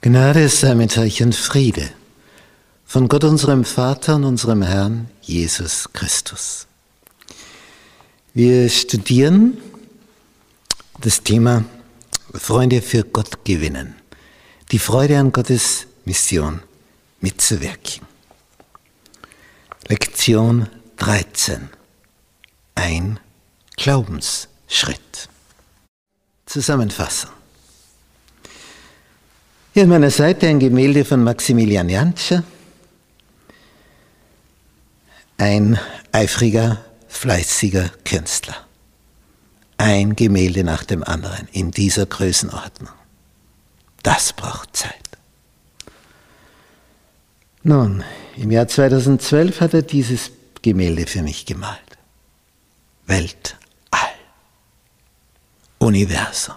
Gnade sei mit euch und Friede von Gott unserem Vater und unserem Herrn Jesus Christus. Wir studieren das Thema Freunde für Gott gewinnen. Die Freude an Gottes Mission mitzuwirken. Lektion 13. Ein Glaubensschritt. Zusammenfassung. Hier an meiner Seite ein Gemälde von Maximilian Jantscher, ein eifriger, fleißiger Künstler. Ein Gemälde nach dem anderen in dieser Größenordnung. Das braucht Zeit. Nun, im Jahr 2012 hat er dieses Gemälde für mich gemalt. Weltall. Universum.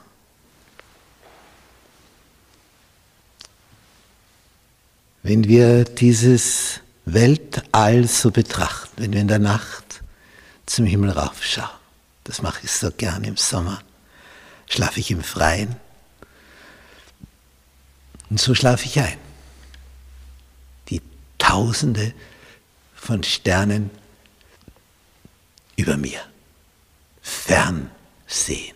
Wenn wir dieses Weltall so betrachten, wenn wir in der Nacht zum Himmel raufschauen, das mache ich so gern im Sommer, schlafe ich im Freien und so schlafe ich ein. Die Tausende von Sternen über mir, fern sehen.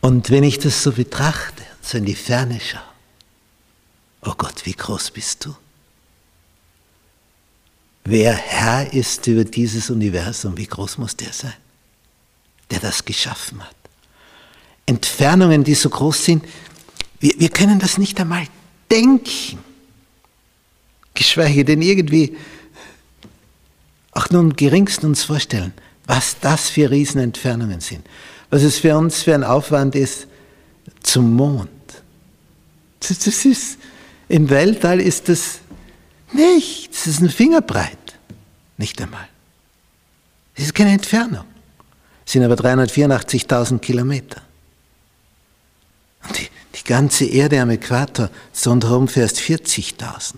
Und wenn ich das so betrachte, so in die Ferne schaue, Oh Gott, wie groß bist du? Wer Herr ist über dieses Universum, wie groß muss der sein, der das geschaffen hat? Entfernungen, die so groß sind, wir, wir können das nicht einmal denken, geschweige denn irgendwie auch nur im geringsten uns vorstellen, was das für Riesenentfernungen sind, was es für uns für ein Aufwand ist zum Mond. Das, das ist, im Weltall ist es nichts, es ist ein Fingerbreit. Nicht einmal. Es ist keine Entfernung. Es sind aber 384.000 Kilometer. Und die, die ganze Erde am Äquator, so rundherum fährst 40.000.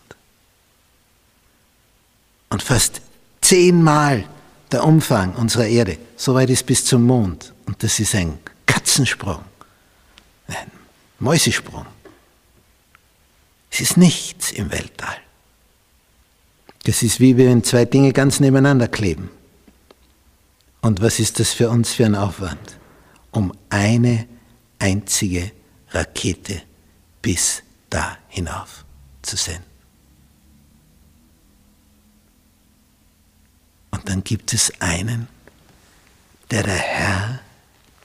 Und fast zehnmal der Umfang unserer Erde, so weit ist bis zum Mond. Und das ist ein Katzensprung, ein Mäusesprung. Es ist nichts im Weltall. Das ist wie wenn zwei Dinge ganz nebeneinander kleben. Und was ist das für uns für ein Aufwand? Um eine einzige Rakete bis da hinauf zu senden. Und dann gibt es einen, der der Herr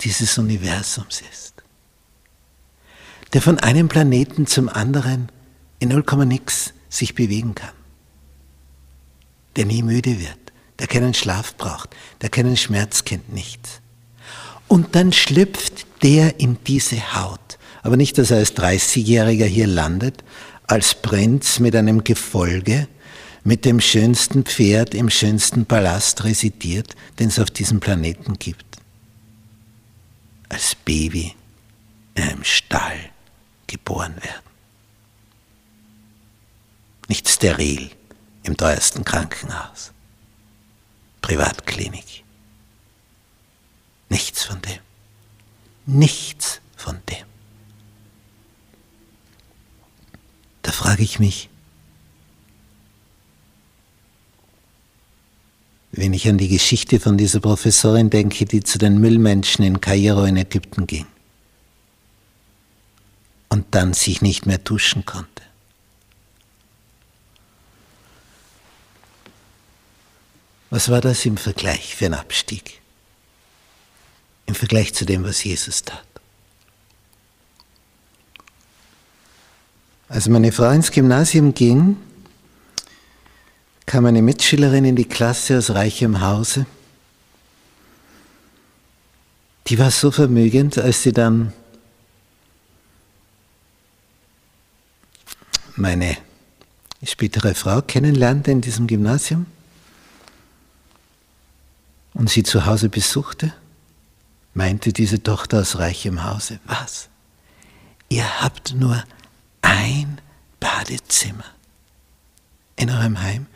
dieses Universums ist, der von einem Planeten zum anderen in 0, nix sich bewegen kann, der nie müde wird, der keinen Schlaf braucht, der keinen Schmerz kennt, nichts. Und dann schlüpft der in diese Haut. Aber nicht, dass er als 30-Jähriger hier landet, als Prinz mit einem Gefolge, mit dem schönsten Pferd im schönsten Palast residiert, den es auf diesem Planeten gibt. Als Baby in einem Stall geboren werden nicht steril im teuersten Krankenhaus, Privatklinik. Nichts von dem. Nichts von dem. Da frage ich mich, wenn ich an die Geschichte von dieser Professorin denke, die zu den Müllmenschen in Kairo in Ägypten ging und dann sich nicht mehr duschen konnte. Was war das im Vergleich für ein Abstieg? Im Vergleich zu dem, was Jesus tat. Als meine Frau ins Gymnasium ging, kam eine Mitschülerin in die Klasse aus reichem Hause. Die war so vermögend, als sie dann meine spätere Frau kennenlernte in diesem Gymnasium und sie zu Hause besuchte, meinte diese Tochter aus reichem Hause, was? Ihr habt nur ein Badezimmer in eurem Heim?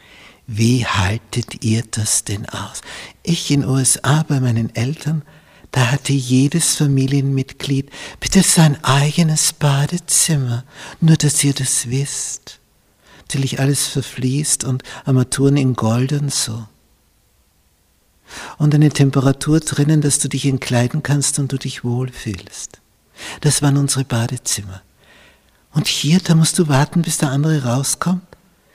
Wie haltet ihr das denn aus? Ich in USA bei meinen Eltern, da hatte jedes Familienmitglied bitte sein eigenes Badezimmer, nur dass ihr das wisst. Natürlich alles verfließt und Armaturen in Gold und so. Und eine Temperatur drinnen, dass du dich entkleiden kannst und du dich wohlfühlst. Das waren unsere Badezimmer. Und hier, da musst du warten, bis der andere rauskommt?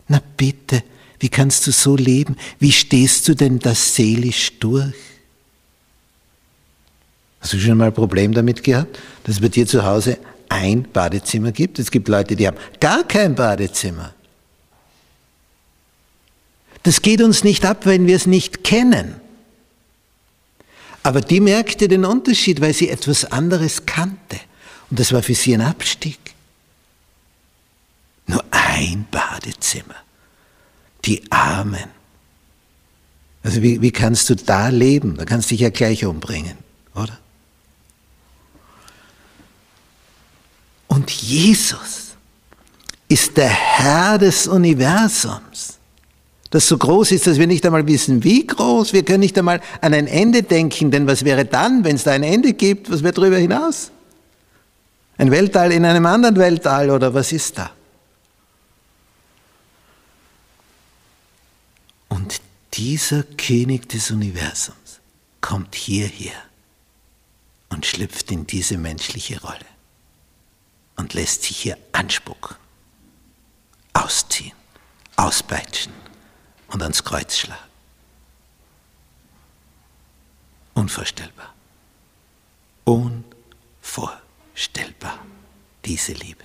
Na bitte, wie kannst du so leben? Wie stehst du denn das seelisch durch? Hast du schon mal ein Problem damit gehabt, dass es bei dir zu Hause ein Badezimmer gibt? Es gibt Leute, die haben gar kein Badezimmer. Das geht uns nicht ab, wenn wir es nicht kennen. Aber die merkte den Unterschied, weil sie etwas anderes kannte. Und das war für sie ein Abstieg. Nur ein Badezimmer. Die Armen. Also wie, wie kannst du da leben? Da kannst du dich ja gleich umbringen, oder? Und Jesus ist der Herr des Universums, das so groß ist, dass wir nicht einmal wissen, wie groß. Wir können nicht einmal an ein Ende denken, denn was wäre dann, wenn es da ein Ende gibt? Was wäre darüber hinaus? Ein Weltall in einem anderen Weltall oder was ist da? Und dieser König des Universums kommt hierher und schlüpft in diese menschliche Rolle und lässt sich hier anspucken, ausziehen, auspeitschen und ans Kreuz schlagen. Unvorstellbar. Unvorstellbar, diese Liebe.